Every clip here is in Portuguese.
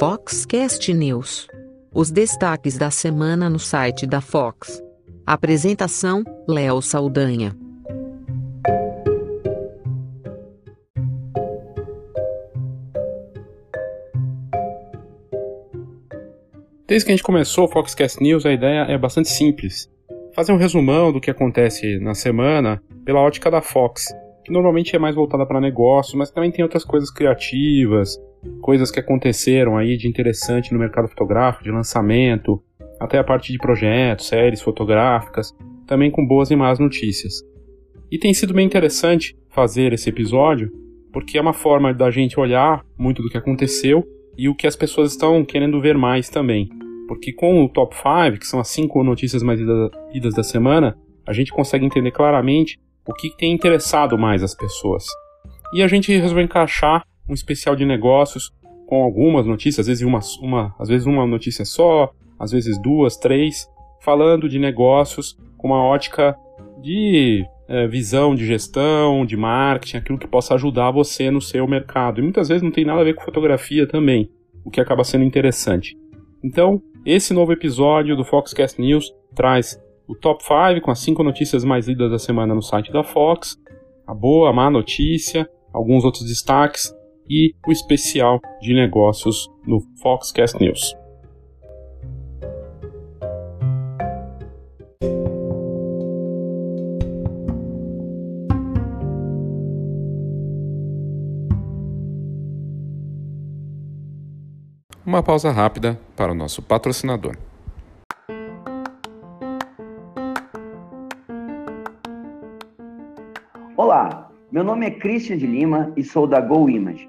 Foxcast News. Os destaques da semana no site da Fox. Apresentação: Léo Saldanha. Desde que a gente começou o Foxcast News, a ideia é bastante simples. Fazer um resumão do que acontece na semana pela ótica da Fox, que normalmente é mais voltada para negócios, mas também tem outras coisas criativas, coisas que aconteceram aí de interessante no mercado fotográfico, de lançamento, até a parte de projetos, séries fotográficas, também com boas e más notícias. E tem sido bem interessante fazer esse episódio, porque é uma forma da gente olhar muito do que aconteceu e o que as pessoas estão querendo ver mais também. Porque com o top 5, que são as 5 notícias mais lidas da semana, a gente consegue entender claramente o que tem interessado mais as pessoas. E a gente resolveu encaixar um especial de negócios com algumas notícias, às vezes uma, uma, às vezes uma notícia só, às vezes duas, três, falando de negócios com uma ótica de é, visão de gestão, de marketing, aquilo que possa ajudar você no seu mercado. E muitas vezes não tem nada a ver com fotografia também, o que acaba sendo interessante. Então, esse novo episódio do Foxcast News traz o top 5 com as 5 notícias mais lidas da semana no site da Fox, a boa, a má notícia, alguns outros destaques e o especial de negócios no Foxcast News. Uma pausa rápida para o nosso patrocinador. Olá, meu nome é Christian de Lima e sou da Go Image.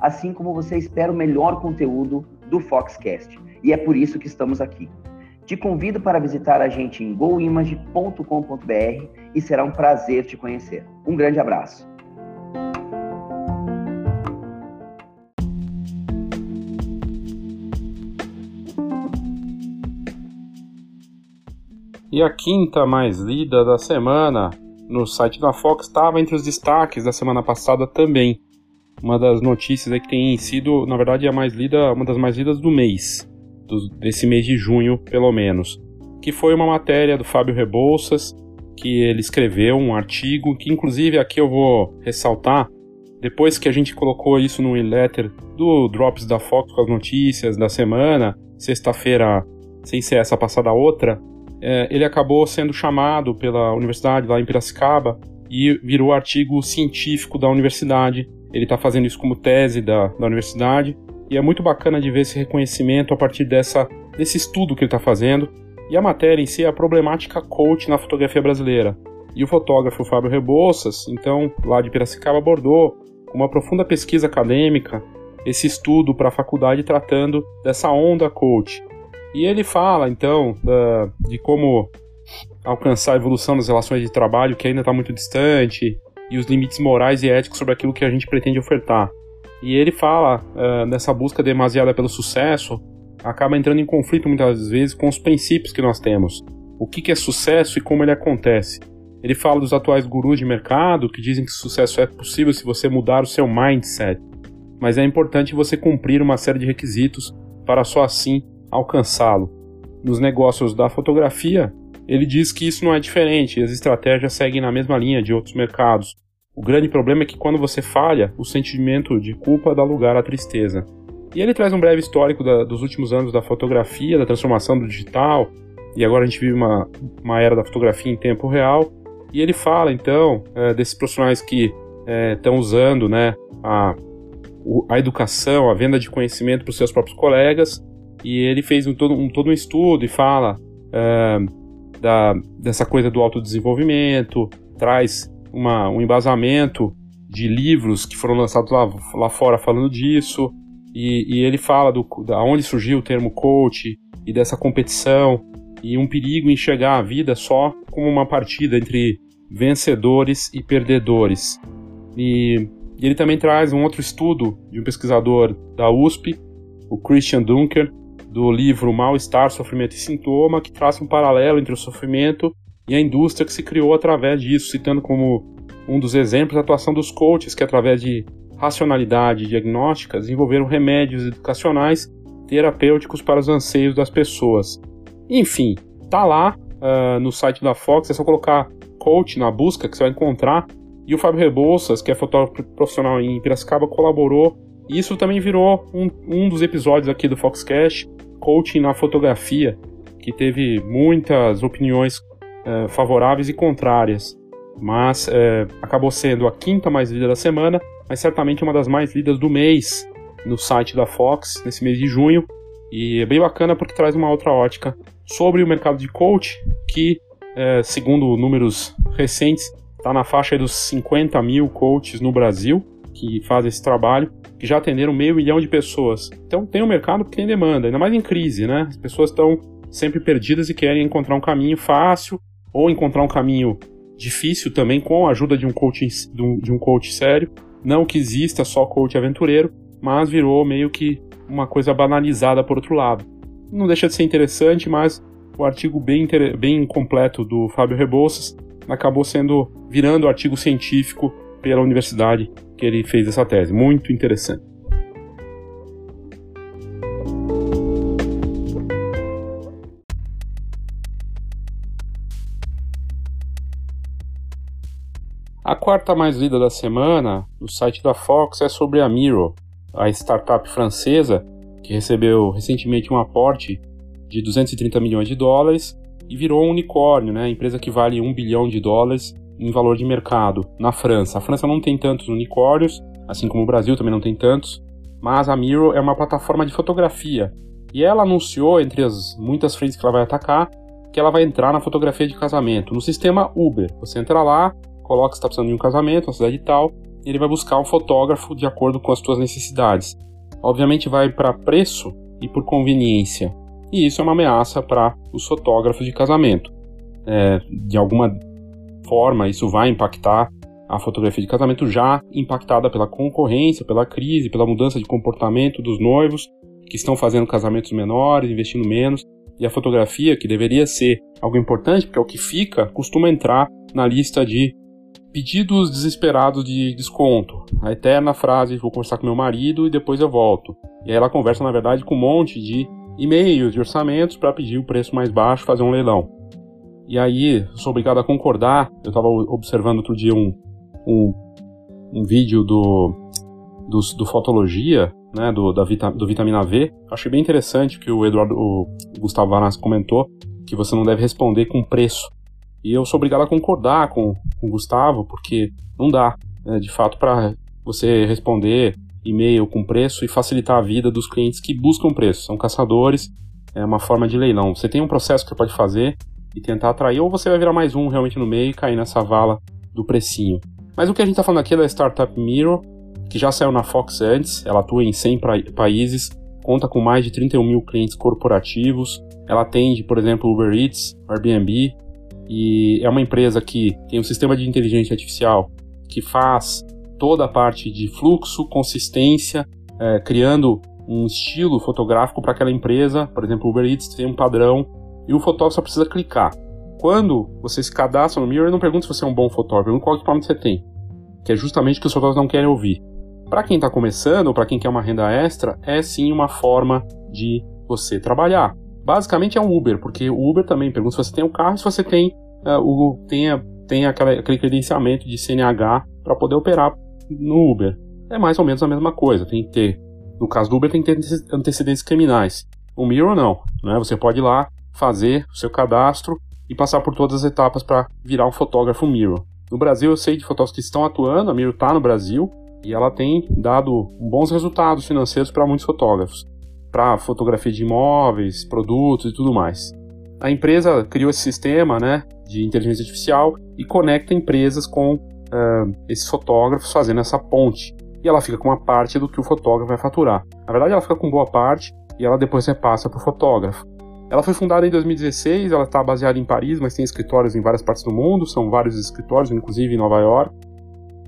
assim como você espera o melhor conteúdo do Foxcast, e é por isso que estamos aqui. Te convido para visitar a gente em goimage.com.br e será um prazer te conhecer. Um grande abraço. E a quinta mais lida da semana no site da Fox estava entre os destaques da semana passada também. Uma das notícias é que tem sido, na verdade, a mais lida, uma das mais lidas do mês, do, desse mês de junho, pelo menos. Que foi uma matéria do Fábio Rebouças, que ele escreveu um artigo, que inclusive aqui eu vou ressaltar, depois que a gente colocou isso no e-letter do Drops da Fox com as notícias da semana, sexta-feira, sem ser essa passada outra, é, ele acabou sendo chamado pela universidade lá em Piracicaba e virou artigo científico da universidade. Ele está fazendo isso como tese da, da universidade e é muito bacana de ver esse reconhecimento a partir dessa, desse estudo que ele está fazendo. E a matéria em si é a problemática coach na fotografia brasileira. E o fotógrafo Fábio Rebouças, então, lá de Piracicaba, abordou com uma profunda pesquisa acadêmica esse estudo para a faculdade tratando dessa onda coach, e ele fala, então, da, de como alcançar a evolução das relações de trabalho, que ainda está muito distante, e os limites morais e éticos sobre aquilo que a gente pretende ofertar. E ele fala uh, busca demasiada pelo sucesso, acaba entrando em conflito muitas vezes com os princípios que nós temos. O que, que é sucesso e como ele acontece. Ele fala dos atuais gurus de mercado que dizem que sucesso é possível se você mudar o seu mindset, mas é importante você cumprir uma série de requisitos para só assim alcançá-lo. Nos negócios da fotografia, ele diz que isso não é diferente, as estratégias seguem na mesma linha de outros mercados. O grande problema é que quando você falha, o sentimento de culpa dá lugar à tristeza. E ele traz um breve histórico da, dos últimos anos da fotografia, da transformação do digital, e agora a gente vive uma, uma era da fotografia em tempo real. E ele fala então é, desses profissionais que estão é, usando né, a, a educação, a venda de conhecimento para os seus próprios colegas e ele fez um, todo, um, todo um estudo e fala uh, da, dessa coisa do autodesenvolvimento, traz uma, um embasamento de livros que foram lançados lá, lá fora falando disso, e, e ele fala do, da onde surgiu o termo coach, e dessa competição e um perigo em enxergar a vida só como uma partida entre vencedores e perdedores. E, e ele também traz um outro estudo de um pesquisador da USP, o Christian Dunker, do livro Mal-Estar, Sofrimento e Sintoma, que traça um paralelo entre o sofrimento e a indústria que se criou através disso, citando como um dos exemplos a atuação dos coaches, que através de racionalidade diagnóstica desenvolveram remédios educacionais terapêuticos para os anseios das pessoas. Enfim, tá lá uh, no site da Fox, é só colocar coach na busca que você vai encontrar. E o Fábio Rebouças, que é fotógrafo profissional em Piracicaba, colaborou. E isso também virou um, um dos episódios aqui do Foxcast, Coaching na Fotografia, que teve muitas opiniões uh, favoráveis e contrárias. Mas uh, acabou sendo a quinta mais lida da semana, mas certamente uma das mais lidas do mês no site da Fox, nesse mês de junho. E é bem bacana porque traz uma outra ótica sobre o mercado de coach, que, é, segundo números recentes, está na faixa dos 50 mil coaches no Brasil que fazem esse trabalho, que já atenderam meio milhão de pessoas. Então tem um mercado que tem demanda, ainda mais em crise, né? As pessoas estão sempre perdidas e querem encontrar um caminho fácil ou encontrar um caminho difícil também com a ajuda de um coach, de um coach sério. Não que exista só coach aventureiro, mas virou meio que uma coisa banalizada por outro lado. Não deixa de ser interessante, mas o artigo bem, bem completo do Fábio Rebouças acabou sendo virando artigo científico pela universidade que ele fez essa tese. Muito interessante. A quarta mais lida da semana, no site da Fox, é sobre a Miro, a startup francesa que recebeu recentemente um aporte de 230 milhões de dólares e virou um unicórnio, né? Empresa que vale 1 bilhão de dólares em valor de mercado na França. A França não tem tantos unicórnios, assim como o Brasil também não tem tantos, mas a Miro é uma plataforma de fotografia e ela anunciou, entre as muitas frentes que ela vai atacar, que ela vai entrar na fotografia de casamento, no sistema Uber. Você entra lá, coloca que está precisando de um casamento, uma cidade tal, e ele vai buscar um fotógrafo de acordo com as suas necessidades. Obviamente vai para preço e por conveniência. E isso é uma ameaça para os fotógrafos de casamento. É, de alguma forma, isso vai impactar a fotografia de casamento já impactada pela concorrência, pela crise, pela mudança de comportamento dos noivos que estão fazendo casamentos menores, investindo menos, e a fotografia, que deveria ser algo importante, porque é o que fica, costuma entrar na lista de pedidos desesperados de desconto. A eterna frase: vou conversar com meu marido e depois eu volto. E aí ela conversa, na verdade, com um monte de e-mails de orçamentos para pedir o preço mais baixo, fazer um leilão. E aí, sou obrigado a concordar. Eu estava observando outro dia um, um, um vídeo do, do, do Fotologia, né, do, da vita, do Vitamina V. Achei bem interessante que o Eduardo, o Gustavo Vanas comentou que você não deve responder com preço. E eu sou obrigado a concordar com, com o Gustavo, porque não dá, né, de fato, para você responder e-mail com preço e facilitar a vida dos clientes que buscam preço. São caçadores, é uma forma de leilão. Você tem um processo que você pode fazer e tentar atrair, ou você vai virar mais um realmente no meio e cair nessa vala do precinho. Mas o que a gente está falando aqui é da Startup Mirror, que já saiu na Fox antes, ela atua em 100 países, conta com mais de 31 mil clientes corporativos, ela atende, por exemplo, Uber Eats, Airbnb, e é uma empresa que tem um sistema de inteligência artificial que faz toda a parte de fluxo, consistência, é, criando um estilo fotográfico para aquela empresa. Por exemplo, o Uber Eats tem um padrão e o fotógrafo só precisa clicar. Quando você se cadastra no Mirror, não pergunta se você é um bom fotógrafo, pergunta qual equipamento você tem, que é justamente o que os fotógrafos não querem ouvir. Para quem está começando para quem quer uma renda extra, é sim uma forma de você trabalhar. Basicamente é um Uber, porque o Uber também pergunta se você tem o um carro e se você tem, uh, o, tem, tem aquela, aquele credenciamento de CNH para poder operar no Uber. É mais ou menos a mesma coisa, tem que ter. No caso do Uber, tem que ter antecedentes criminais. O Mirror não, né? Você pode ir lá fazer o seu cadastro e passar por todas as etapas para virar um fotógrafo Mirror. No Brasil, eu sei de fotógrafos que estão atuando, a Mirror está no Brasil e ela tem dado bons resultados financeiros para muitos fotógrafos para fotografia de imóveis, produtos e tudo mais. A empresa criou esse sistema né, de inteligência artificial e conecta empresas com uh, esses fotógrafos fazendo essa ponte. E ela fica com uma parte do que o fotógrafo vai faturar. Na verdade, ela fica com boa parte e ela depois repassa para o fotógrafo. Ela foi fundada em 2016, ela está baseada em Paris, mas tem escritórios em várias partes do mundo, são vários escritórios, inclusive em Nova York.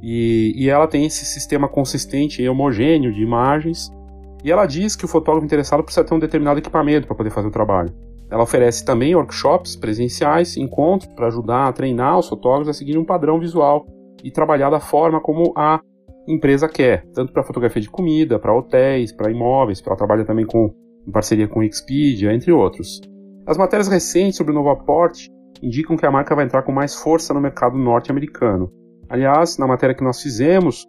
E, e ela tem esse sistema consistente e homogêneo de imagens. E ela diz que o fotógrafo interessado precisa ter um determinado equipamento para poder fazer o trabalho. Ela oferece também workshops presenciais, encontros para ajudar a treinar os fotógrafos a seguir um padrão visual e trabalhar da forma como a empresa quer, tanto para fotografia de comida, para hotéis, para imóveis, ela trabalha também com em parceria com Expedia, entre outros. As matérias recentes sobre o novo aporte indicam que a marca vai entrar com mais força no mercado norte-americano. Aliás, na matéria que nós fizemos,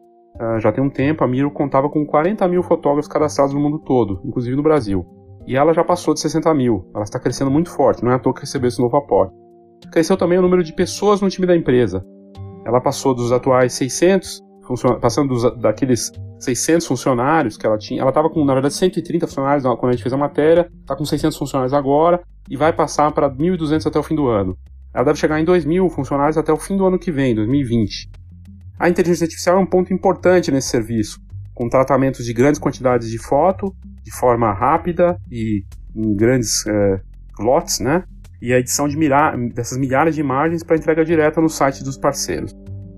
já tem um tempo, a Miro contava com 40 mil fotógrafos cadastrados no mundo todo, inclusive no Brasil. E ela já passou de 60 mil. Ela está crescendo muito forte, não é à toa que recebeu esse novo aporte. Cresceu também o número de pessoas no time da empresa. Ela passou dos atuais 600, passando dos, daqueles 600 funcionários que ela tinha. Ela estava com, na verdade, 130 funcionários quando a gente fez a matéria, está com 600 funcionários agora e vai passar para 1.200 até o fim do ano. Ela deve chegar em 2.000 funcionários até o fim do ano que vem, 2020. A inteligência artificial é um ponto importante nesse serviço, com tratamentos de grandes quantidades de foto, de forma rápida e em grandes é, lotes, né? E a edição de milha dessas milhares de imagens para entrega direta no site dos parceiros.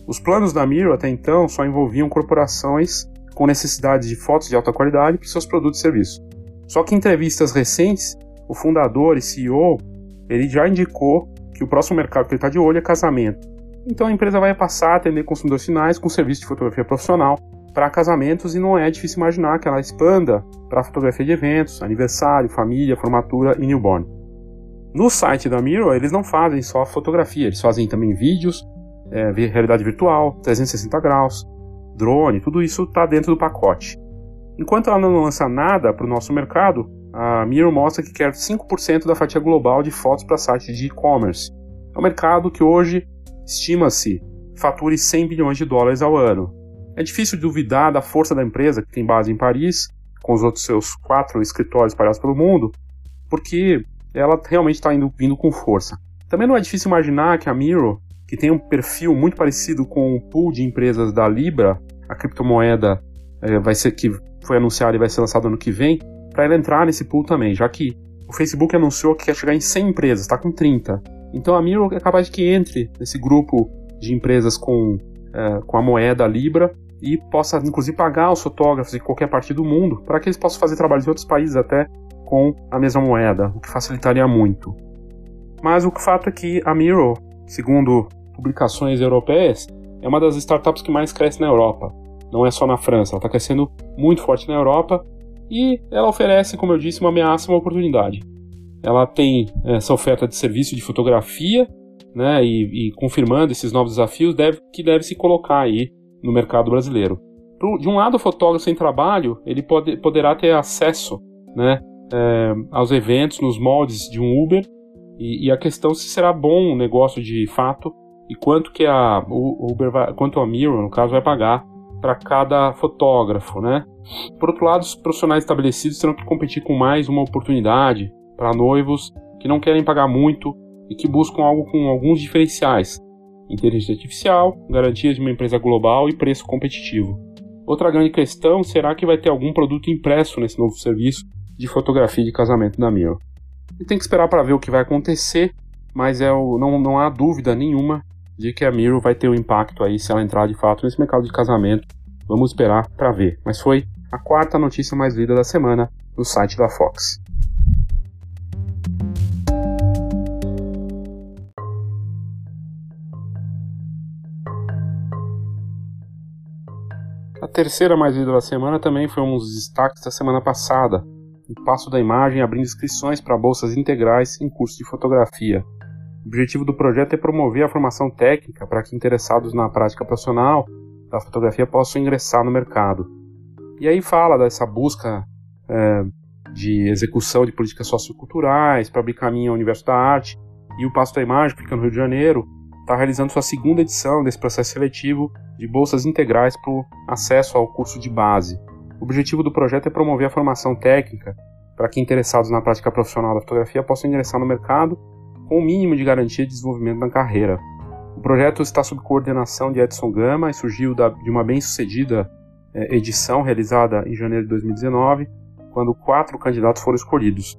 Os planos da Miro até então só envolviam corporações com necessidade de fotos de alta qualidade para seus produtos e serviços. Só que em entrevistas recentes, o fundador e CEO ele já indicou que o próximo mercado que ele está de olho é casamento. Então a empresa vai passar a atender consumidores finais com serviço de fotografia profissional para casamentos e não é difícil imaginar que ela expanda para fotografia de eventos, aniversário, família, formatura e newborn. No site da Miro, eles não fazem só fotografia, eles fazem também vídeos, é, realidade virtual, 360 graus, drone, tudo isso está dentro do pacote. Enquanto ela não lança nada para o nosso mercado, a Miro mostra que quer 5% da fatia global de fotos para sites de e-commerce. É um mercado que hoje estima-se fature 100 bilhões de dólares ao ano. É difícil duvidar da força da empresa, que tem base em Paris, com os outros seus quatro escritórios espalhados pelo mundo, porque ela realmente está vindo com força. Também não é difícil imaginar que a Miro que tem um perfil muito parecido com o pool de empresas da Libra, a criptomoeda é, vai ser que foi anunciada e vai ser lançada ano que vem, para ela entrar nesse pool também, já que o Facebook anunciou que quer chegar em 100 empresas, está com 30. Então a Miro é capaz de que entre nesse grupo de empresas com, é, com a moeda Libra e possa inclusive pagar os fotógrafos de qualquer parte do mundo para que eles possam fazer trabalhos em outros países até com a mesma moeda, o que facilitaria muito. Mas o fato é que a Miro, segundo publicações europeias, é uma das startups que mais cresce na Europa. Não é só na França, ela está crescendo muito forte na Europa e ela oferece, como eu disse, uma ameaça, uma oportunidade. Ela tem essa oferta de serviço de fotografia, né, e, e confirmando esses novos desafios, deve, que deve se colocar aí no mercado brasileiro. De um lado, o fotógrafo sem trabalho, ele pode, poderá ter acesso, né, é, aos eventos nos moldes de um Uber, e, e a questão se será bom o negócio de fato e quanto que a Uber vai, quanto a Mirror, no caso, vai pagar para cada fotógrafo, né? Por outro lado, os profissionais estabelecidos terão que competir com mais uma oportunidade para noivos que não querem pagar muito e que buscam algo com alguns diferenciais: inteligência artificial, garantias de uma empresa global e preço competitivo. Outra grande questão será que vai ter algum produto impresso nesse novo serviço de fotografia de casamento da Mirror. E tem que esperar para ver o que vai acontecer, mas é o, não, não há dúvida nenhuma de que a Miro vai ter um impacto aí se ela entrar de fato nesse mercado de casamento. Vamos esperar para ver. Mas foi a quarta notícia mais lida da semana no site da Fox. Terceira mais lida da semana também foi um dos destaques da semana passada. O passo da imagem abrindo inscrições para bolsas integrais em curso de fotografia. O objetivo do projeto é promover a formação técnica para que interessados na prática profissional da fotografia possam ingressar no mercado. E aí fala dessa busca é, de execução de políticas socioculturais para abrir caminho ao universo da arte. E o Passo da Imagem, que fica no Rio de Janeiro, está realizando sua segunda edição desse processo seletivo de bolsas integrais para o acesso ao curso de base. O objetivo do projeto é promover a formação técnica para que interessados na prática profissional da fotografia possam ingressar no mercado com o mínimo de garantia de desenvolvimento na carreira. O projeto está sob coordenação de Edson Gama e surgiu de uma bem-sucedida é, edição realizada em janeiro de 2019, quando quatro candidatos foram escolhidos.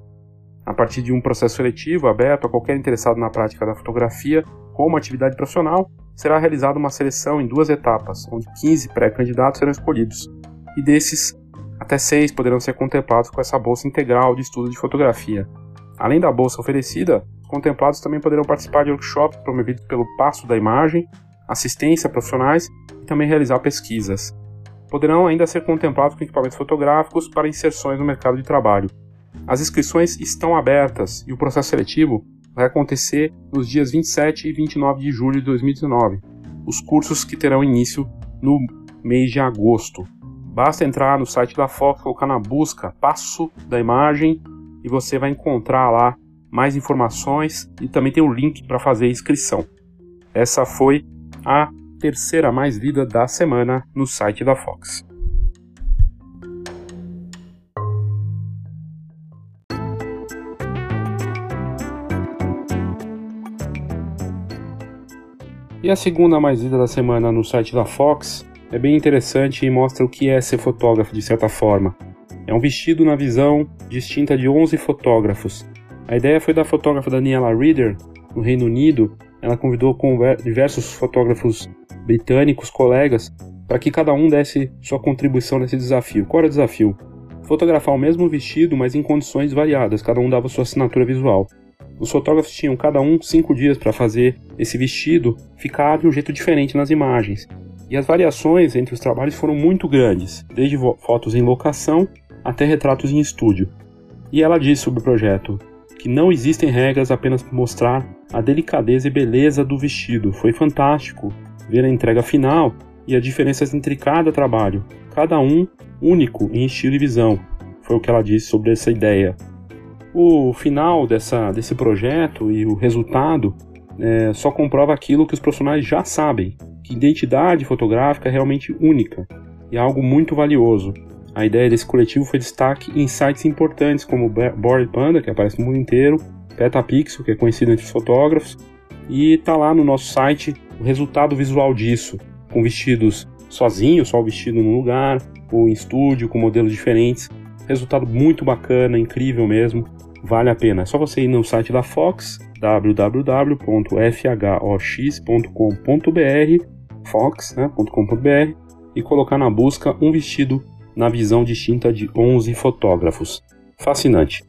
a partir de um processo seletivo aberto a qualquer interessado na prática da fotografia como atividade profissional, será realizada uma seleção em duas etapas, onde 15 pré-candidatos serão escolhidos, e desses, até seis poderão ser contemplados com essa bolsa integral de estudo de fotografia. Além da bolsa oferecida, os contemplados também poderão participar de workshops promovidos pelo Passo da Imagem, assistência a profissionais e também realizar pesquisas. Poderão ainda ser contemplados com equipamentos fotográficos para inserções no mercado de trabalho. As inscrições estão abertas e o processo seletivo vai acontecer nos dias 27 e 29 de julho de 2019. Os cursos que terão início no mês de agosto. Basta entrar no site da Fox, colocar na busca Passo da Imagem e você vai encontrar lá mais informações e também tem o link para fazer a inscrição. Essa foi a terceira mais lida da semana no site da Fox. E a segunda mais lida da semana no site da Fox é bem interessante e mostra o que é ser fotógrafo de certa forma. É um vestido na visão distinta de 11 fotógrafos. A ideia foi da fotógrafa Daniela Reader, no Reino Unido. Ela convidou diversos fotógrafos britânicos, colegas, para que cada um desse sua contribuição nesse desafio. Qual era o desafio? Fotografar o mesmo vestido, mas em condições variadas, cada um dava sua assinatura visual. Os fotógrafos tinham cada um cinco dias para fazer esse vestido ficar de um jeito diferente nas imagens. E as variações entre os trabalhos foram muito grandes, desde fotos em locação até retratos em estúdio. E ela disse sobre o projeto que não existem regras apenas para mostrar a delicadeza e beleza do vestido. Foi fantástico ver a entrega final e as diferenças entre cada trabalho, cada um único em estilo e visão. Foi o que ela disse sobre essa ideia. O final dessa, desse projeto e o resultado é, só comprova aquilo que os profissionais já sabem, que identidade fotográfica é realmente única e algo muito valioso. A ideia desse coletivo foi destaque em sites importantes como Bored Panda, que aparece no mundo inteiro, Petapixel, que é conhecido entre os fotógrafos, e está lá no nosso site o resultado visual disso, com vestidos sozinhos, só o vestido num lugar, ou em estúdio, com modelos diferentes. Resultado muito bacana, incrível mesmo vale a pena. É só você ir no site da Fox, www.fhox.com.br, fox.com.br, né, e colocar na busca um vestido na visão distinta de 11 fotógrafos. Fascinante.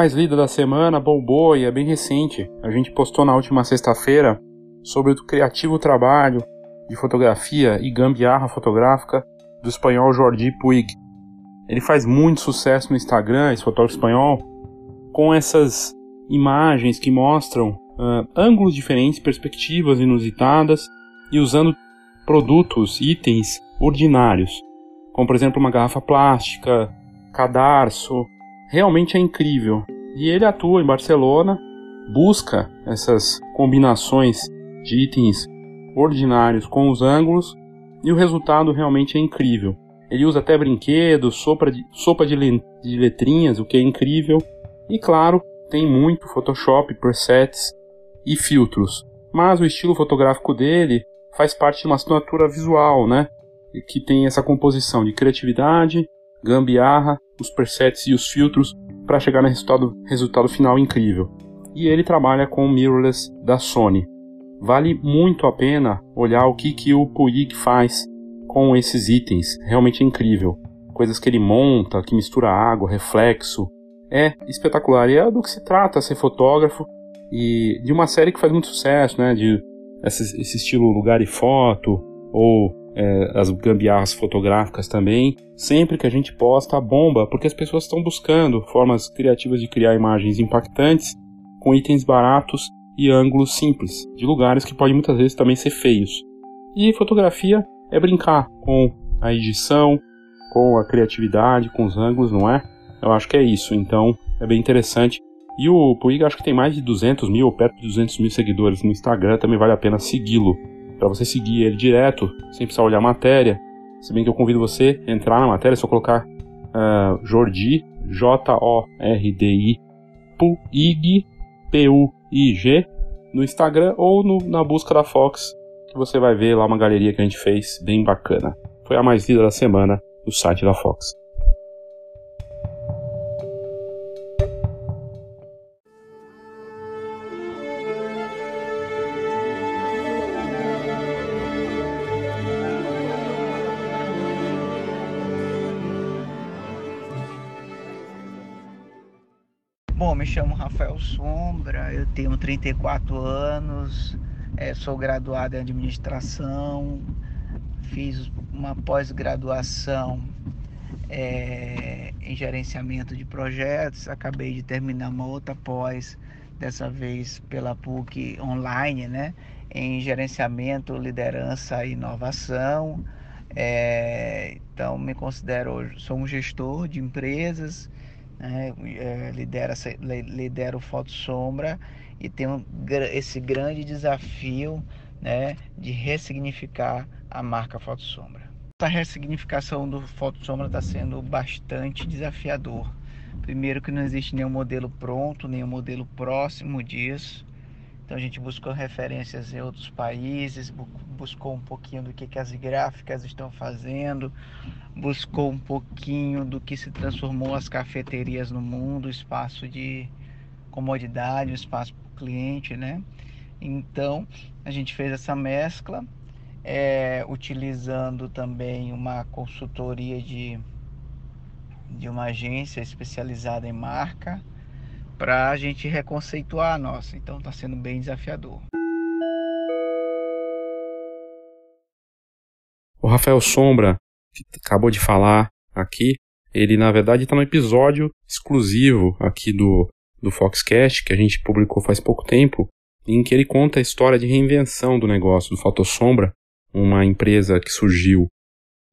Mais lida da semana bombou e é bem recente. A gente postou na última sexta-feira sobre o criativo trabalho de fotografia e gambiarra fotográfica do espanhol Jordi Puig. Ele faz muito sucesso no Instagram, esse fotógrafo espanhol, com essas imagens que mostram uh, ângulos diferentes, perspectivas inusitadas e usando produtos, itens ordinários, como por exemplo uma garrafa plástica, cadarço, realmente é incrível. E ele atua em Barcelona, busca essas combinações de itens ordinários com os ângulos e o resultado realmente é incrível. Ele usa até brinquedos, sopa de, sopa de, de letrinhas, o que é incrível. E claro, tem muito Photoshop, presets e filtros. Mas o estilo fotográfico dele faz parte de uma assinatura visual, né? Que tem essa composição de criatividade, gambiarra, os presets e os filtros para chegar no resultado, resultado final incrível. E ele trabalha com o mirrorless da Sony. Vale muito a pena olhar o que, que o Puig faz com esses itens, realmente é incrível. Coisas que ele monta, que mistura água, reflexo, é espetacular. E é do que se trata ser fotógrafo e de uma série que faz muito sucesso, né? De esse, esse estilo lugar e foto ou é, as gambiarras fotográficas também. Sempre que a gente posta a bomba, porque as pessoas estão buscando formas criativas de criar imagens impactantes com itens baratos e ângulos simples, de lugares que podem muitas vezes também ser feios. E fotografia é brincar com a edição, com a criatividade, com os ângulos, não é? Eu acho que é isso, então é bem interessante. E o Puig acho que tem mais de 200 mil, ou perto de 200 mil seguidores no Instagram, também vale a pena segui-lo para você seguir ele direto, sem precisar olhar a matéria. Se bem que eu convido você a entrar na matéria, é só colocar uh, Jordi, J-O-R-D-I, Puig, P-U-I-G, no Instagram ou no, na busca da Fox, que você vai ver lá uma galeria que a gente fez bem bacana. Foi a mais lida da semana do site da Fox. Bom, me chamo Rafael Sombra, eu tenho 34 anos, é, sou graduado em administração, fiz uma pós-graduação é, em gerenciamento de projetos, acabei de terminar uma outra pós, dessa vez pela PUC online, né, em gerenciamento, liderança e inovação. É, então, me considero, sou um gestor de empresas né, é, lidera, lidera o Foto Sombra e tem um, esse grande desafio né, de ressignificar a marca Foto Sombra. Essa ressignificação do Foto Sombra está sendo bastante desafiador. Primeiro que não existe nenhum modelo pronto, nenhum modelo próximo disso. Então a gente buscou referências em outros países, buscou um pouquinho do que, que as gráficas estão fazendo, buscou um pouquinho do que se transformou as cafeterias no mundo, espaço de comodidade, espaço para o cliente, né? Então a gente fez essa mescla, é, utilizando também uma consultoria de, de uma agência especializada em marca para a gente reconceituar a nossa. Então está sendo bem desafiador. O Rafael Sombra, que acabou de falar aqui, ele na verdade está no episódio exclusivo aqui do, do Foxcast, que a gente publicou faz pouco tempo, em que ele conta a história de reinvenção do negócio do Fotossombra, uma empresa que surgiu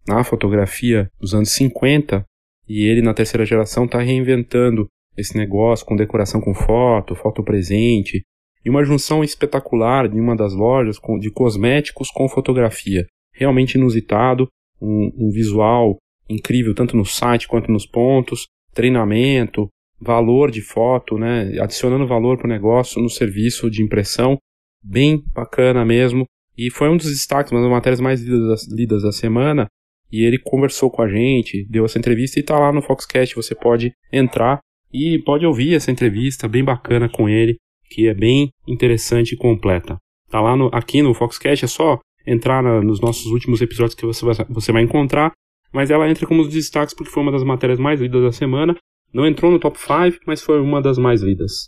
na fotografia dos anos 50 e ele na terceira geração está reinventando esse negócio com decoração com foto, foto presente, e uma junção espetacular de uma das lojas de cosméticos com fotografia. Realmente inusitado, um, um visual incrível tanto no site quanto nos pontos, treinamento, valor de foto, né, adicionando valor para o negócio no serviço de impressão, bem bacana mesmo. E foi um dos destaques, uma das matérias mais lidas, lidas da semana. E ele conversou com a gente, deu essa entrevista e está lá no Foxcast. Você pode entrar e pode ouvir essa entrevista bem bacana com ele, que é bem interessante e completa. Tá lá no, aqui no Foxcast, é só entrar na, nos nossos últimos episódios que você vai, você vai encontrar, mas ela entra como destaques porque foi uma das matérias mais lidas da semana. Não entrou no top 5, mas foi uma das mais lidas.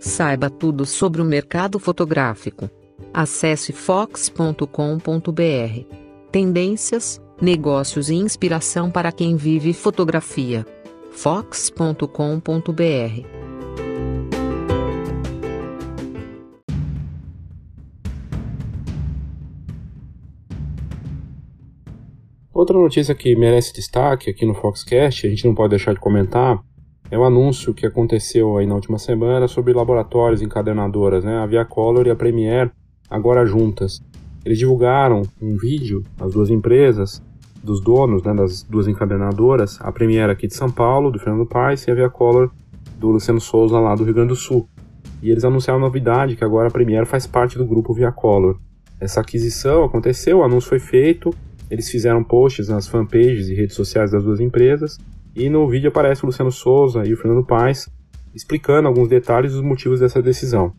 Saiba tudo sobre o mercado fotográfico. Acesse fox.com.br. Tendências, negócios e inspiração para quem vive fotografia. fox.com.br Outra notícia que merece destaque aqui no Foxcast, a gente não pode deixar de comentar, é o anúncio que aconteceu aí na última semana sobre laboratórios encadernadoras, né? A Viacolor e a Premiere agora juntas. Eles divulgaram um vídeo, as duas empresas, dos donos né, das duas encadernadoras, a Premiere aqui de São Paulo, do Fernando Paes, e a Via Color do Luciano Souza lá do Rio Grande do Sul. E eles anunciaram a novidade que agora a Premiere faz parte do grupo Via Color. Essa aquisição aconteceu, o anúncio foi feito, eles fizeram posts nas fanpages e redes sociais das duas empresas, e no vídeo aparece o Luciano Souza e o Fernando Paes explicando alguns detalhes e os motivos dessa decisão.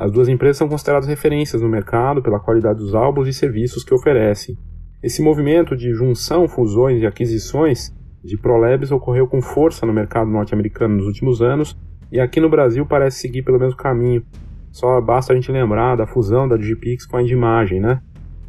As duas empresas são consideradas referências no mercado pela qualidade dos álbuns e serviços que oferecem. Esse movimento de junção, fusões e aquisições de Prolabs ocorreu com força no mercado norte-americano nos últimos anos e aqui no Brasil parece seguir pelo mesmo caminho. Só basta a gente lembrar da fusão da Digipix com a Indimagem, né?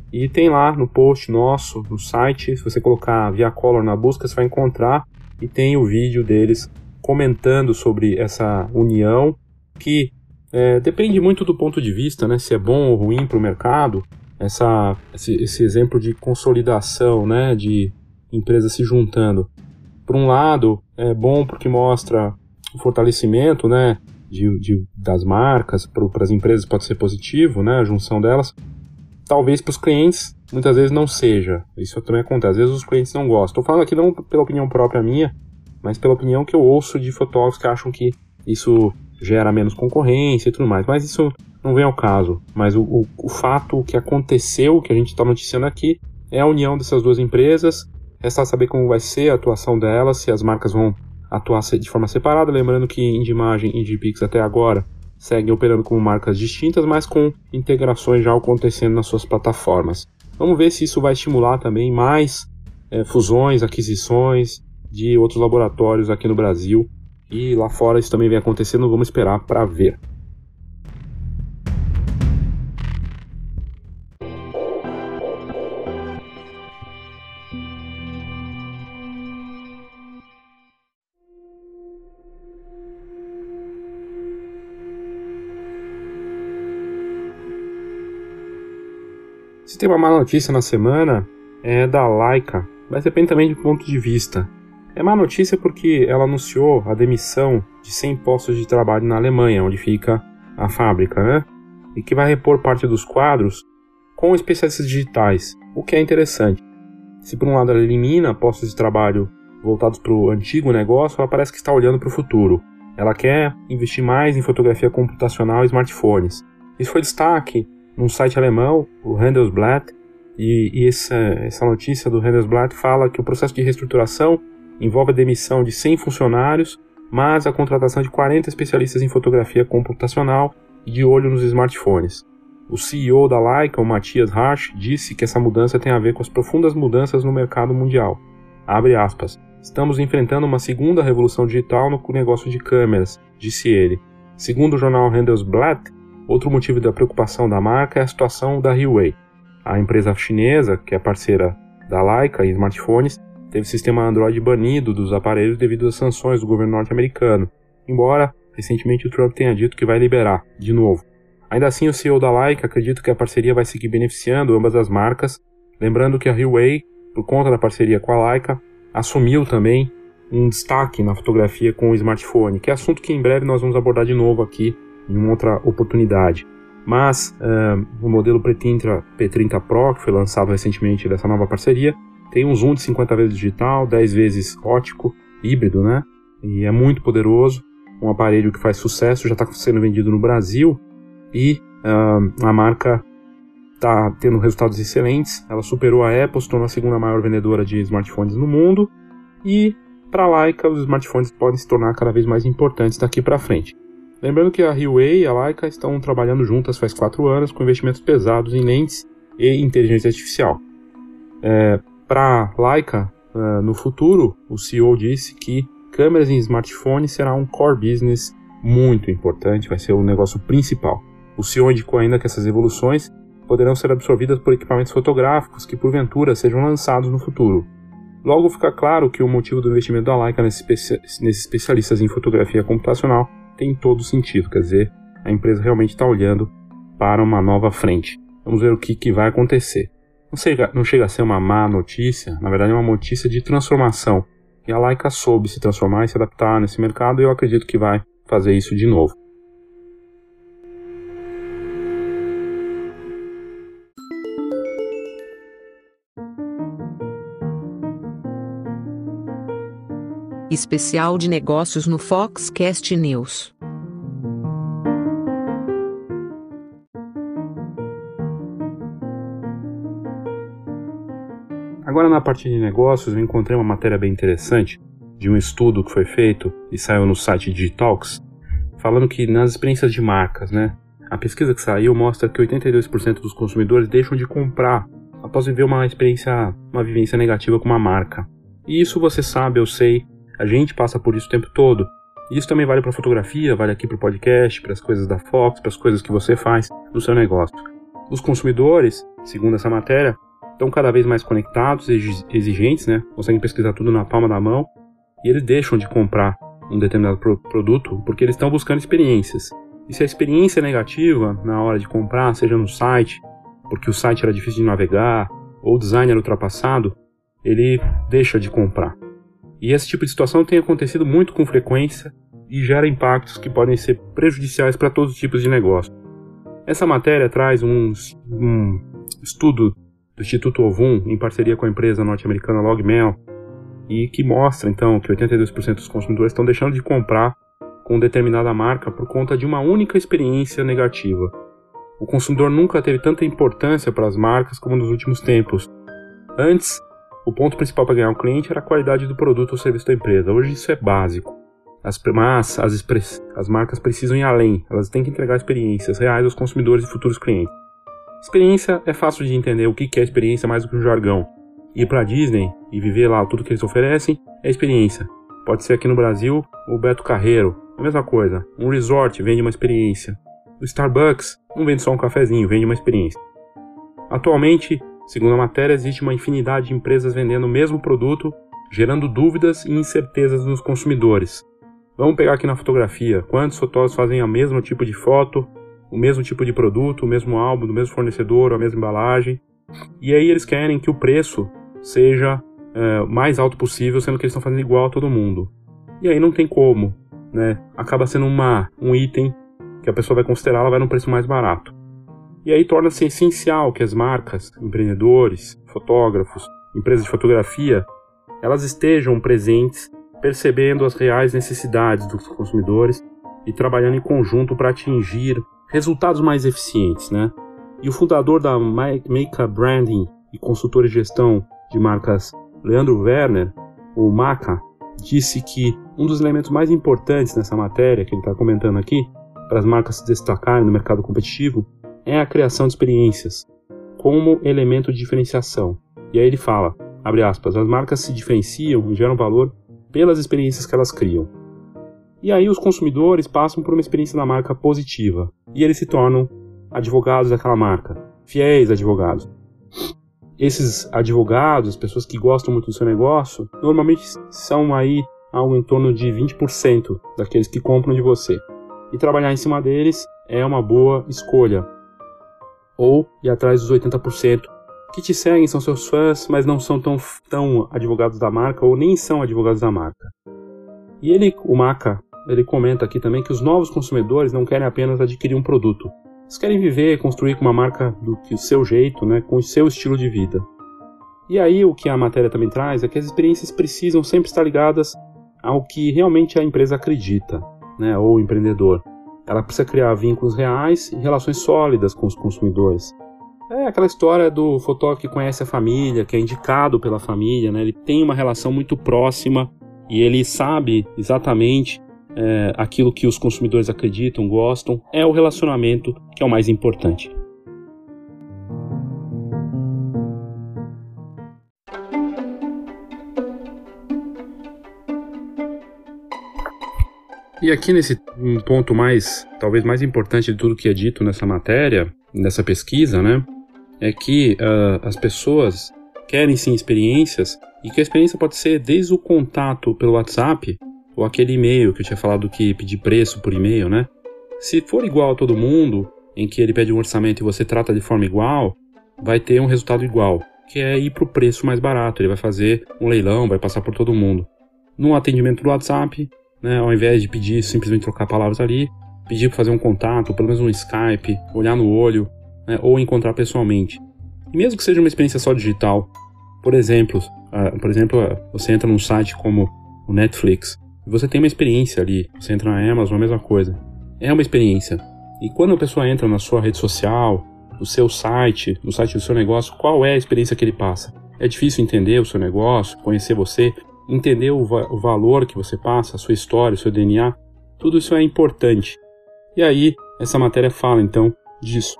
E tem lá no post nosso, no site, se você colocar via Color na busca, você vai encontrar e tem o vídeo deles comentando sobre essa união que é, depende muito do ponto de vista, né? Se é bom ou ruim para o mercado. Essa, esse, esse, exemplo de consolidação, né? De empresas se juntando. Por um lado, é bom porque mostra o fortalecimento, né? de, de das marcas para as empresas pode ser positivo, né, a junção delas. Talvez para os clientes muitas vezes não seja. Isso também acontece. Às vezes os clientes não gostam. Estou falando aqui não pela opinião própria minha, mas pela opinião que eu ouço de fotógrafos que acham que isso gera menos concorrência e tudo mais. Mas isso não vem ao caso. Mas o, o, o fato que aconteceu, que a gente está noticiando aqui, é a união dessas duas empresas. Resta saber como vai ser a atuação delas, se as marcas vão atuar de forma separada. Lembrando que Indimagem e Indipix até agora seguem operando como marcas distintas, mas com integrações já acontecendo nas suas plataformas. Vamos ver se isso vai estimular também mais é, fusões, aquisições de outros laboratórios aqui no Brasil. E lá fora isso também vem acontecendo, vamos esperar para ver. Se tem uma má notícia na semana, é da Laika, mas depende também de ponto de vista. É má notícia porque ela anunciou a demissão de 100 postos de trabalho na Alemanha, onde fica a fábrica, né? E que vai repor parte dos quadros com especialistas digitais, o que é interessante. Se por um lado ela elimina postos de trabalho voltados para o antigo negócio, ela parece que está olhando para o futuro. Ela quer investir mais em fotografia computacional e smartphones. Isso foi destaque num site alemão, o Handelsblatt, e, e essa, essa notícia do Handelsblatt fala que o processo de reestruturação envolve a demissão de 100 funcionários, mas a contratação de 40 especialistas em fotografia computacional e de olho nos smartphones. O CEO da Leica, o Matthias Harsch, disse que essa mudança tem a ver com as profundas mudanças no mercado mundial. Abre aspas. Estamos enfrentando uma segunda revolução digital no negócio de câmeras, disse ele. Segundo o jornal Handelsblatt, Outro motivo da preocupação da marca é a situação da Huawei. A empresa chinesa, que é parceira da Leica em smartphones, teve o sistema Android banido dos aparelhos devido às sanções do governo norte-americano, embora recentemente o Trump tenha dito que vai liberar de novo. Ainda assim, o CEO da Leica acredita que a parceria vai seguir beneficiando ambas as marcas, lembrando que a Huawei, por conta da parceria com a Leica, assumiu também um destaque na fotografia com o smartphone, que é assunto que em breve nós vamos abordar de novo aqui em uma outra oportunidade. Mas uh, o modelo Pretintra P30 Pro, que foi lançado recentemente dessa nova parceria, tem um zoom de 50 vezes digital, 10 vezes ótico, híbrido, né? E é muito poderoso, um aparelho que faz sucesso, já está sendo vendido no Brasil e uh, a marca está tendo resultados excelentes. Ela superou a Apple, se tornou a segunda maior vendedora de smartphones no mundo e para a Leica os smartphones podem se tornar cada vez mais importantes daqui para frente. Lembrando que a Huawei e a Leica estão trabalhando juntas faz quatro anos com investimentos pesados em lentes e inteligência artificial. É, Para a Leica, uh, no futuro, o CEO disse que câmeras em smartphones será um core business muito importante, vai ser o negócio principal. O CEO indicou ainda que essas evoluções poderão ser absorvidas por equipamentos fotográficos que porventura sejam lançados no futuro. Logo fica claro que o motivo do investimento da Leica nesses especialistas em fotografia computacional tem todo sentido, quer dizer, a empresa realmente está olhando para uma nova frente. Vamos ver o que, que vai acontecer. Não chega, não chega a ser uma má notícia, na verdade é uma notícia de transformação. E a Laika soube se transformar e se adaptar nesse mercado e eu acredito que vai fazer isso de novo. Especial de negócios no Foxcast News. Agora na parte de negócios eu encontrei uma matéria bem interessante de um estudo que foi feito e saiu no site Digitalks, falando que nas experiências de marcas, né, a pesquisa que saiu mostra que 82% dos consumidores deixam de comprar após viver uma experiência, uma vivência negativa com uma marca. E isso você sabe, eu sei, a gente passa por isso o tempo todo. Isso também vale para fotografia, vale aqui para o podcast, para as coisas da Fox, para as coisas que você faz no seu negócio. Os consumidores, segundo essa matéria, estão cada vez mais conectados, exigentes, né? Conseguem pesquisar tudo na palma da mão e eles deixam de comprar um determinado pro produto porque eles estão buscando experiências. E se a experiência é negativa na hora de comprar, seja no site, porque o site era difícil de navegar ou o design era ultrapassado, ele deixa de comprar. E esse tipo de situação tem acontecido muito com frequência e gera impactos que podem ser prejudiciais para todos os tipos de negócio. Essa matéria traz um, um estudo do Instituto Ovum, em parceria com a empresa norte-americana Logmail, e que mostra então que 82% dos consumidores estão deixando de comprar com determinada marca por conta de uma única experiência negativa. O consumidor nunca teve tanta importância para as marcas como nos últimos tempos. Antes, o ponto principal para ganhar um cliente era a qualidade do produto ou serviço da empresa. Hoje isso é básico. As, mas as, as marcas precisam ir além, elas têm que entregar experiências reais aos consumidores e futuros clientes. Experiência é fácil de entender o que é experiência mais do que o jargão. Ir para Disney e viver lá tudo que eles oferecem é experiência. Pode ser aqui no Brasil o Beto Carreiro, a mesma coisa. Um resort vende uma experiência. O Starbucks não vende só um cafezinho, vende uma experiência. Atualmente, segundo a matéria, existe uma infinidade de empresas vendendo o mesmo produto, gerando dúvidas e incertezas nos consumidores. Vamos pegar aqui na fotografia. Quantos fotógrafos fazem o mesmo tipo de foto, o mesmo tipo de produto, o mesmo álbum, do mesmo fornecedor, a mesma embalagem? E aí eles querem que o preço seja é, mais alto possível, sendo que eles estão fazendo igual a todo mundo. E aí não tem como, né? Acaba sendo uma, um item que a pessoa vai considerar, ela vai num preço mais barato. E aí torna-se essencial que as marcas, empreendedores, fotógrafos, empresas de fotografia, elas estejam presentes, percebendo as reais necessidades dos consumidores e trabalhando em conjunto para atingir resultados mais eficientes, né? E o fundador da Maker Branding e consultor de gestão de marcas, Leandro Werner, o Maca, disse que um dos elementos mais importantes nessa matéria que ele está comentando aqui, para as marcas se destacarem no mercado competitivo, é a criação de experiências como elemento de diferenciação. E aí ele fala, abre aspas, as marcas se diferenciam e geram valor pelas experiências que elas criam. E aí os consumidores passam por uma experiência da marca positiva e eles se tornam advogados daquela marca, fiéis advogados. Esses advogados, as pessoas que gostam muito do seu negócio, normalmente são aí algo em torno de 20% daqueles que compram de você. E trabalhar em cima deles é uma boa escolha. Ou ir atrás dos 80% que te seguem, são seus fãs, mas não são tão, tão advogados da marca ou nem são advogados da marca. E ele, o Maca, ele comenta aqui também que os novos consumidores não querem apenas adquirir um produto, eles querem viver, construir com uma marca do, seu jeito, né, com o seu estilo de vida. E aí o que a matéria também traz é que as experiências precisam sempre estar ligadas ao que realmente a empresa acredita, né, ou o empreendedor. Ela precisa criar vínculos reais e relações sólidas com os consumidores. É aquela história do fotógrafo que conhece a família, que é indicado pela família, né? Ele tem uma relação muito próxima e ele sabe exatamente é, aquilo que os consumidores acreditam, gostam, é o relacionamento que é o mais importante. E aqui nesse ponto mais, talvez mais importante de tudo que é dito nessa matéria, nessa pesquisa, né, é que uh, as pessoas querem sim experiências e que a experiência pode ser desde o contato pelo WhatsApp ou aquele e-mail que eu tinha falado que pedir preço por e-mail, né? Se for igual a todo mundo, em que ele pede um orçamento e você trata de forma igual, vai ter um resultado igual, que é ir para o preço mais barato. Ele vai fazer um leilão, vai passar por todo mundo. No atendimento do WhatsApp, né, ao invés de pedir simplesmente trocar palavras ali, pedir para fazer um contato, pelo menos um Skype, olhar no olho, né, ou encontrar pessoalmente. E mesmo que seja uma experiência só digital, por exemplo, uh, por exemplo, uh, você entra num site como o Netflix, você tem uma experiência ali. Você entra na Amazon, a mesma coisa. É uma experiência. E quando a pessoa entra na sua rede social, no seu site, no site do seu negócio, qual é a experiência que ele passa? É difícil entender o seu negócio, conhecer você, entender o, va o valor que você passa, a sua história, o seu DNA. Tudo isso é importante. E aí, essa matéria fala então disso.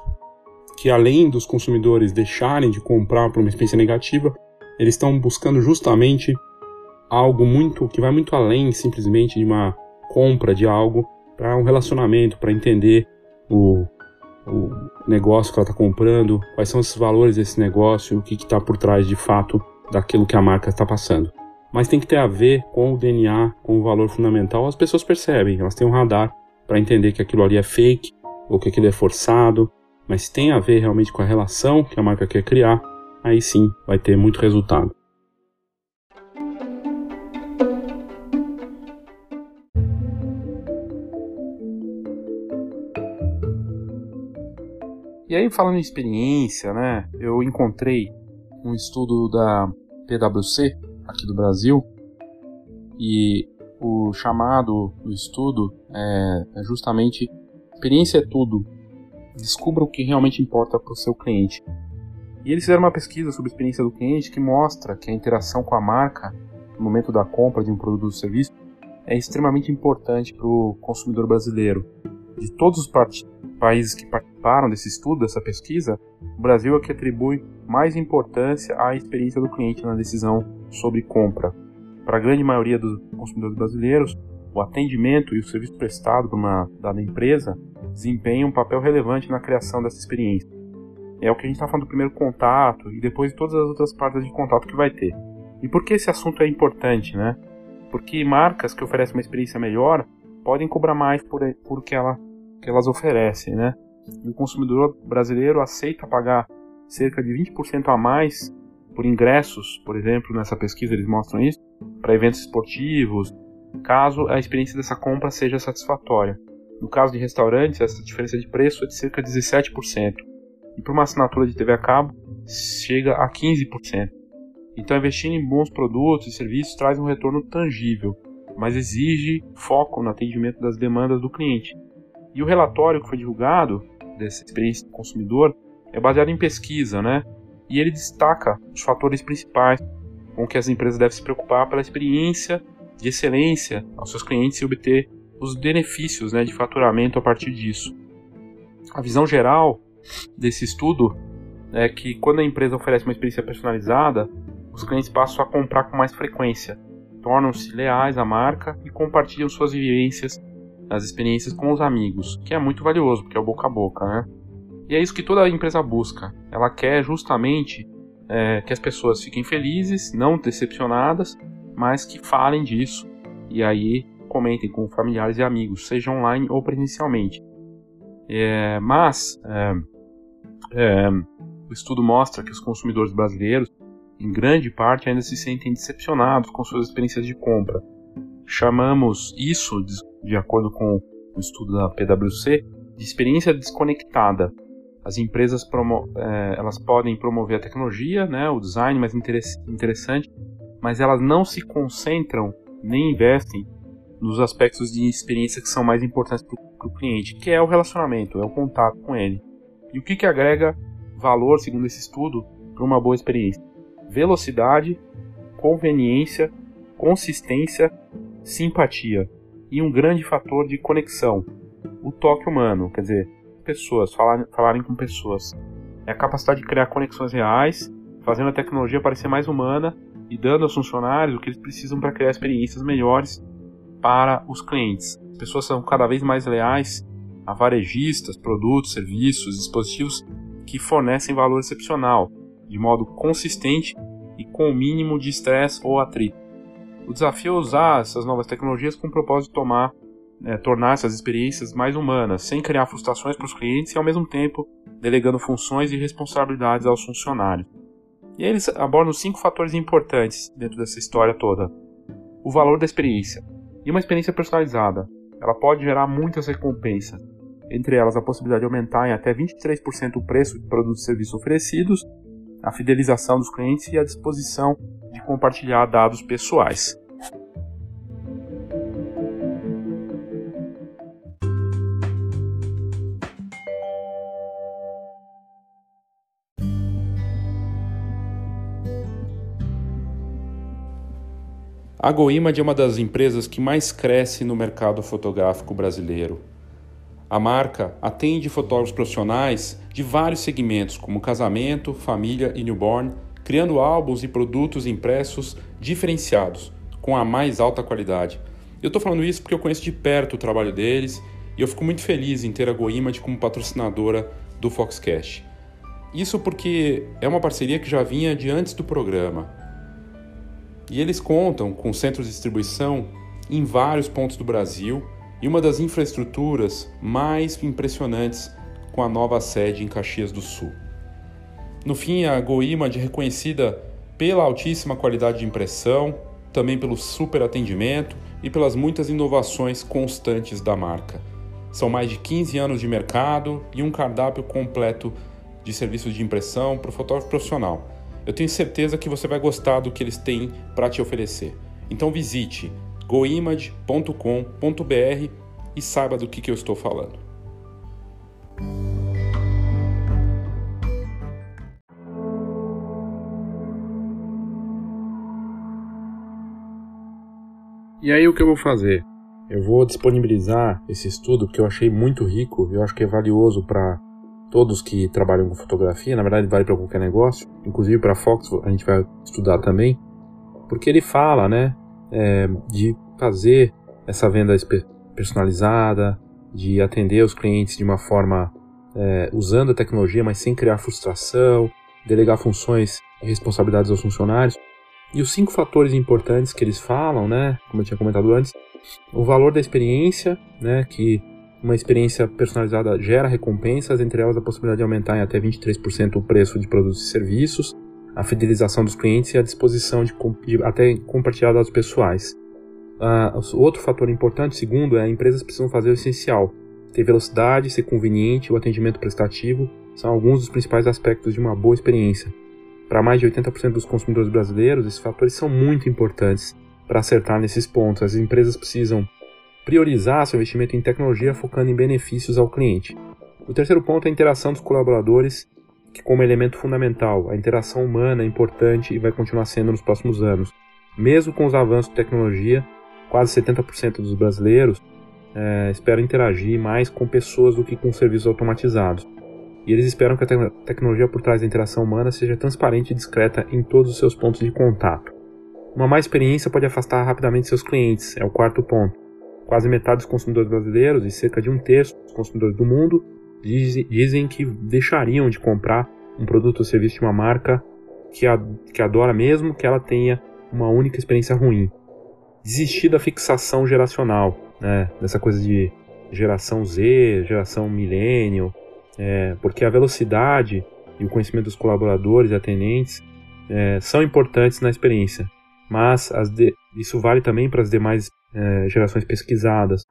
Que além dos consumidores deixarem de comprar por uma experiência negativa, eles estão buscando justamente algo muito que vai muito além simplesmente de uma compra de algo para um relacionamento, para entender o, o negócio que ela está comprando, quais são os valores desse negócio, o que está por trás de fato daquilo que a marca está passando. Mas tem que ter a ver com o DNA, com o valor fundamental. As pessoas percebem, elas têm um radar para entender que aquilo ali é fake ou que aquilo é forçado, mas tem a ver realmente com a relação que a marca quer criar. Aí sim vai ter muito resultado. E aí, falando em experiência, né, eu encontrei um estudo da PwC, aqui do Brasil, e o chamado do estudo é, é justamente experiência é tudo. Descubra o que realmente importa para o seu cliente. E eles fizeram uma pesquisa sobre a experiência do cliente que mostra que a interação com a marca no momento da compra de um produto ou serviço é extremamente importante para o consumidor brasileiro. De todos os países que participaram desse estudo, dessa pesquisa, o Brasil é que atribui mais importância à experiência do cliente na decisão sobre compra. Para a grande maioria dos consumidores brasileiros, o atendimento e o serviço prestado por uma dada empresa desempenham um papel relevante na criação dessa experiência. É o que a gente está falando do primeiro contato e depois de todas as outras partes de contato que vai ter. E por que esse assunto é importante, né? Porque marcas que oferecem uma experiência melhor podem cobrar mais por, por que, ela, que elas oferecem, né? E o consumidor brasileiro aceita pagar cerca de 20% a mais por ingressos, por exemplo, nessa pesquisa eles mostram isso, para eventos esportivos, caso a experiência dessa compra seja satisfatória. No caso de restaurantes, essa diferença de preço é de cerca de 17%. E para uma assinatura de TV a cabo, chega a 15%. Então, investir em bons produtos e serviços traz um retorno tangível, mas exige foco no atendimento das demandas do cliente. E o relatório que foi divulgado dessa experiência do consumidor é baseado em pesquisa, né? E ele destaca os fatores principais com que as empresas devem se preocupar pela experiência de excelência aos seus clientes e obter os benefícios né, de faturamento a partir disso. A visão geral desse estudo é que quando a empresa oferece uma experiência personalizada, os clientes passam a comprar com mais frequência, tornam-se leais à marca e compartilham suas vivências, as experiências com os amigos, que é muito valioso, porque é o boca a boca, né? E é isso que toda empresa busca. Ela quer justamente é, que as pessoas fiquem felizes, não decepcionadas, mas que falem disso e aí comentem com familiares e amigos, seja online ou presencialmente. É, mas é, é, o estudo mostra que os consumidores brasileiros, em grande parte, ainda se sentem decepcionados com suas experiências de compra. Chamamos isso, de, de acordo com o estudo da PwC, de experiência desconectada. As empresas é, elas podem promover a tecnologia, né, o design mais interessante, mas elas não se concentram nem investem nos aspectos de experiência que são mais importantes para o cliente, que é o relacionamento, é o contato com ele. E o que, que agrega valor, segundo esse estudo, para uma boa experiência? Velocidade, conveniência, consistência, simpatia e um grande fator de conexão, o toque humano, quer dizer, pessoas, falar, falarem com pessoas. É a capacidade de criar conexões reais, fazendo a tecnologia parecer mais humana e dando aos funcionários o que eles precisam para criar experiências melhores para os clientes. As pessoas são cada vez mais leais a varejistas, produtos, serviços, dispositivos que fornecem valor excepcional, de modo consistente e com o mínimo de estresse ou atrito. O desafio é usar essas novas tecnologias com o propósito de tomar, é, tornar essas experiências mais humanas, sem criar frustrações para os clientes e ao mesmo tempo delegando funções e responsabilidades aos funcionários. E eles abordam cinco fatores importantes dentro dessa história toda. O valor da experiência. E uma experiência personalizada, ela pode gerar muitas recompensas, entre elas a possibilidade de aumentar em até 23% o preço de produtos e serviços oferecidos, a fidelização dos clientes e a disposição de compartilhar dados pessoais. A GoImage é uma das empresas que mais cresce no mercado fotográfico brasileiro. A marca atende fotógrafos profissionais de vários segmentos, como casamento, família e newborn, criando álbuns e produtos impressos diferenciados, com a mais alta qualidade. Eu estou falando isso porque eu conheço de perto o trabalho deles e eu fico muito feliz em ter a GoImage como patrocinadora do Foxcast. Isso porque é uma parceria que já vinha de antes do programa e eles contam com centros de distribuição em vários pontos do Brasil e uma das infraestruturas mais impressionantes com a nova sede em Caxias do Sul. No fim, a GoImage é reconhecida pela altíssima qualidade de impressão, também pelo super atendimento e pelas muitas inovações constantes da marca. São mais de 15 anos de mercado e um cardápio completo de serviços de impressão para o fotógrafo profissional. Eu tenho certeza que você vai gostar do que eles têm para te oferecer. Então visite goimage.com.br e saiba do que, que eu estou falando. E aí o que eu vou fazer? Eu vou disponibilizar esse estudo que eu achei muito rico, eu acho que é valioso para todos que trabalham com fotografia, na verdade vale para qualquer negócio, inclusive para Fox a gente vai estudar também, porque ele fala, né, é, de fazer essa venda personalizada, de atender os clientes de uma forma é, usando a tecnologia, mas sem criar frustração, delegar funções e responsabilidades aos funcionários. E os cinco fatores importantes que eles falam, né, como eu tinha comentado antes, o valor da experiência, né, que uma experiência personalizada gera recompensas, entre elas a possibilidade de aumentar em até 23% o preço de produtos e serviços, a fidelização dos clientes e a disposição de, de até compartilhar dados pessoais. Uh, outro fator importante, segundo, é empresas precisam fazer o essencial. Ter velocidade, ser conveniente, o atendimento prestativo são alguns dos principais aspectos de uma boa experiência. Para mais de 80% dos consumidores brasileiros, esses fatores são muito importantes para acertar nesses pontos. As empresas precisam priorizar seu investimento em tecnologia focando em benefícios ao cliente. O terceiro ponto é a interação dos colaboradores, que como elemento fundamental, a interação humana é importante e vai continuar sendo nos próximos anos. Mesmo com os avanços de tecnologia, quase 70% dos brasileiros é, esperam interagir mais com pessoas do que com serviços automatizados. E eles esperam que a te tecnologia por trás da interação humana seja transparente e discreta em todos os seus pontos de contato. Uma má experiência pode afastar rapidamente seus clientes, é o quarto ponto. Quase metade dos consumidores brasileiros e cerca de um terço dos consumidores do mundo dizem que deixariam de comprar um produto ou serviço de uma marca que, a, que adora mesmo que ela tenha uma única experiência ruim. Desistir da fixação geracional, né? dessa coisa de geração Z, geração milênio, é, porque a velocidade e o conhecimento dos colaboradores e atendentes é, são importantes na experiência, mas de, isso vale também para as demais é, gerações pesquisadas.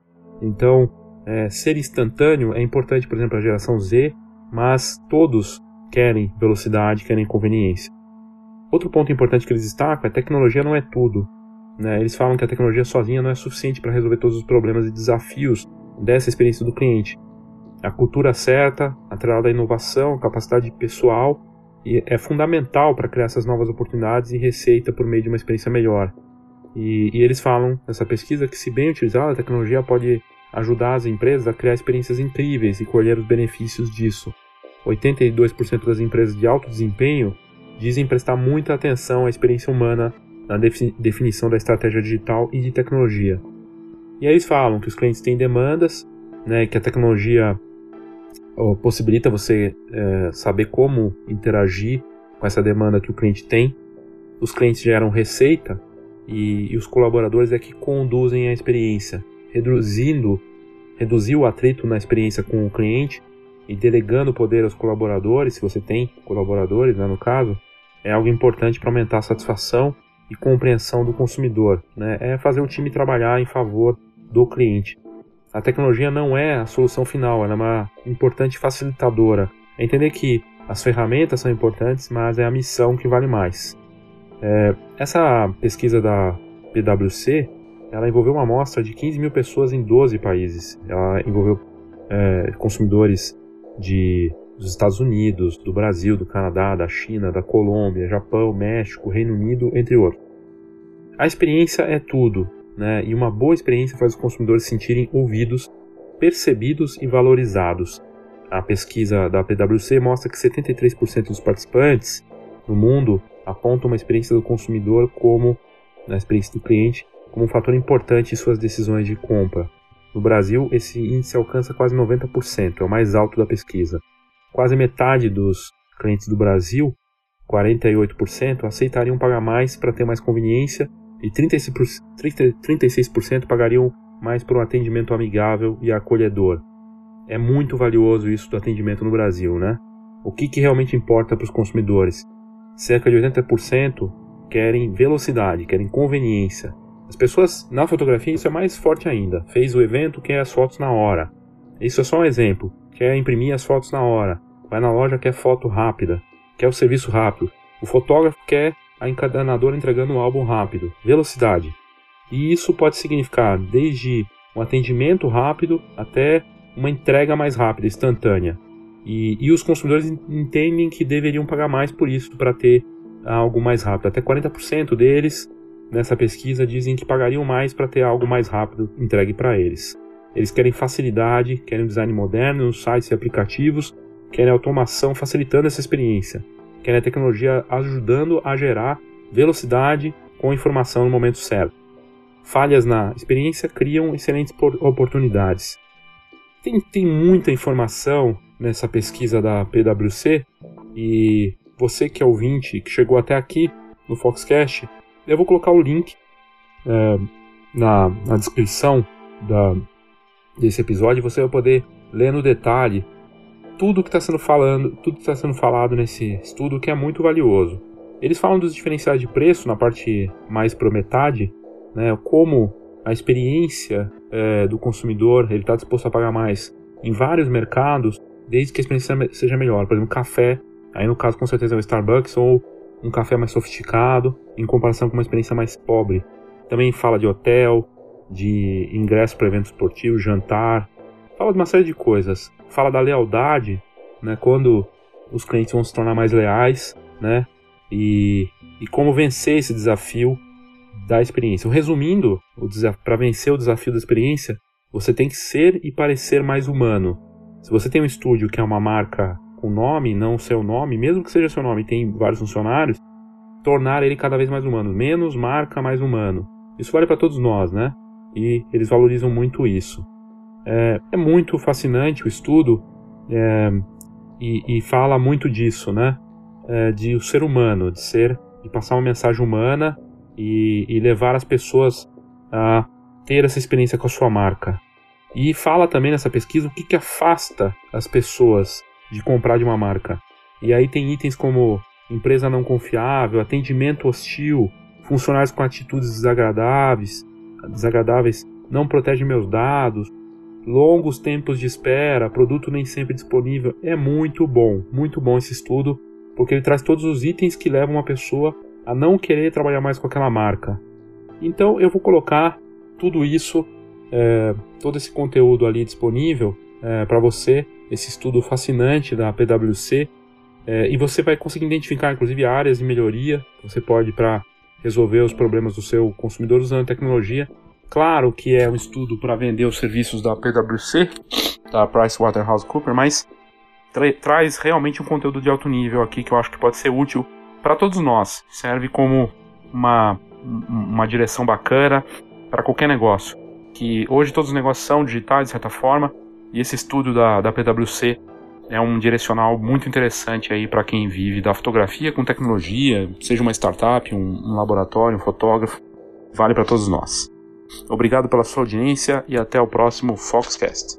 Então, é, ser instantâneo é importante, por exemplo, a geração Z, mas todos querem velocidade, querem conveniência. Outro ponto importante que eles destacam é que tecnologia não é tudo. Né? Eles falam que a tecnologia sozinha não é suficiente para resolver todos os problemas e desafios dessa experiência do cliente a cultura certa, atrelada à inovação, capacidade pessoal, é fundamental para criar essas novas oportunidades e receita por meio de uma experiência melhor. E, e eles falam nessa pesquisa que, se bem utilizada, a tecnologia pode ajudar as empresas a criar experiências incríveis e colher os benefícios disso. 82% das empresas de alto desempenho dizem prestar muita atenção à experiência humana na definição da estratégia digital e de tecnologia. E aí eles falam que os clientes têm demandas, né, que a tecnologia possibilita você é, saber como interagir com essa demanda que o cliente tem. Os clientes geram receita e, e os colaboradores é que conduzem a experiência, reduzindo reduzir o atrito na experiência com o cliente e delegando poder aos colaboradores, se você tem colaboradores, né, no caso, é algo importante para aumentar a satisfação e compreensão do consumidor. Né? É fazer o time trabalhar em favor do cliente. A tecnologia não é a solução final, ela é uma importante facilitadora. É entender que as ferramentas são importantes, mas é a missão que vale mais. É, essa pesquisa da PwC, ela envolveu uma amostra de 15 mil pessoas em 12 países. Ela envolveu é, consumidores de, dos Estados Unidos, do Brasil, do Canadá, da China, da Colômbia, Japão, México, Reino Unido, entre outros. A experiência é tudo, né? E uma boa experiência faz os consumidores se sentirem ouvidos, percebidos e valorizados. A pesquisa da PwC mostra que 73% dos participantes no mundo apontam uma experiência do consumidor como, na experiência do cliente, como um fator importante em suas decisões de compra. No Brasil, esse índice alcança quase 90%, é o mais alto da pesquisa. Quase metade dos clientes do Brasil, 48%, aceitariam pagar mais para ter mais conveniência e 36%, 36% pagariam mais por um atendimento amigável e acolhedor. É muito valioso isso do atendimento no Brasil, né? O que, que realmente importa para os consumidores? Cerca de 80% querem velocidade, querem conveniência. As pessoas na fotografia isso é mais forte ainda. Fez o evento, quer as fotos na hora. Isso é só um exemplo. Quer imprimir as fotos na hora. Vai na loja quer foto rápida. Quer o serviço rápido. O fotógrafo quer a encadenadora entregando um álbum rápido. Velocidade. E isso pode significar desde um atendimento rápido até uma entrega mais rápida, instantânea. E, e os consumidores entendem que deveriam pagar mais por isso para ter algo mais rápido. Até 40% deles nessa pesquisa dizem que pagariam mais para ter algo mais rápido entregue para eles. Eles querem facilidade, querem design moderno nos sites e aplicativos, querem automação facilitando essa experiência, querem a tecnologia ajudando a gerar velocidade com informação no momento certo. Falhas na experiência criam excelentes oportunidades. Tem, tem muita informação nessa pesquisa da PwC e você que é ouvinte, que chegou até aqui no Foxcast, eu vou colocar o link é, na, na descrição da, desse episódio. Você vai poder ler no detalhe tudo que está sendo falando, tudo que está sendo falado nesse estudo, que é muito valioso. Eles falam dos diferenciais de preço na parte mais para metade, né, como a experiência é, do consumidor ele está disposto a pagar mais em vários mercados, desde que a experiência seja melhor. Por exemplo, café, aí no caso com certeza é o Starbucks ou um café mais sofisticado em comparação com uma experiência mais pobre. Também fala de hotel, de ingresso para eventos esportivos, jantar, fala de uma série de coisas. Fala da lealdade, né, quando os clientes vão se tornar mais leais, né, e, e como vencer esse desafio da experiência. Resumindo, para vencer o desafio da experiência, você tem que ser e parecer mais humano. Se você tem um estúdio que é uma marca com nome, não seu nome, mesmo que seja seu nome, tem vários funcionários, tornar ele cada vez mais humano. Menos marca, mais humano. Isso vale para todos nós, né? E eles valorizam muito isso. É, é muito fascinante o estudo é, e, e, fala muito disso, né? É, de o ser humano, de ser, de passar uma mensagem humana e, e levar as pessoas a ter essa experiência com a sua marca. E fala também nessa pesquisa o que, que afasta as pessoas de comprar de uma marca. E aí tem itens como empresa não confiável, atendimento hostil, funcionários com atitudes desagradáveis, desagradáveis não protege meus dados, longos tempos de espera, produto nem sempre disponível. É muito bom, muito bom esse estudo, porque ele traz todos os itens que levam uma pessoa a não querer trabalhar mais com aquela marca. Então eu vou colocar tudo isso, é, todo esse conteúdo ali disponível é, para você, esse estudo fascinante da PwC, é, e você vai conseguir identificar inclusive áreas de melhoria que você pode para resolver os problemas do seu consumidor usando tecnologia. Claro que é um estudo para vender os serviços da PwC, da PricewaterhouseCoopers, mas tra traz realmente um conteúdo de alto nível aqui que eu acho que pode ser útil para todos nós. Serve como uma, uma direção bacana para qualquer negócio. Que hoje todos os negócios são digitais, de certa forma, e esse estudo da, da PwC é um direcional muito interessante aí para quem vive da fotografia com tecnologia, seja uma startup, um, um laboratório, um fotógrafo, vale para todos nós. Obrigado pela sua audiência e até o próximo Foxcast.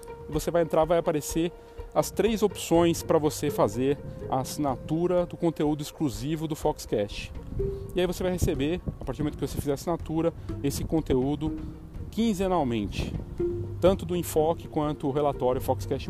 você vai entrar, vai aparecer as três opções para você fazer a assinatura do conteúdo exclusivo do Foxcast. E aí você vai receber, a partir do momento que você fizer a assinatura, esse conteúdo quinzenalmente, tanto do enfoque quanto o relatório Foxcast+.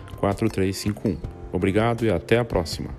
4351. Obrigado e até a próxima!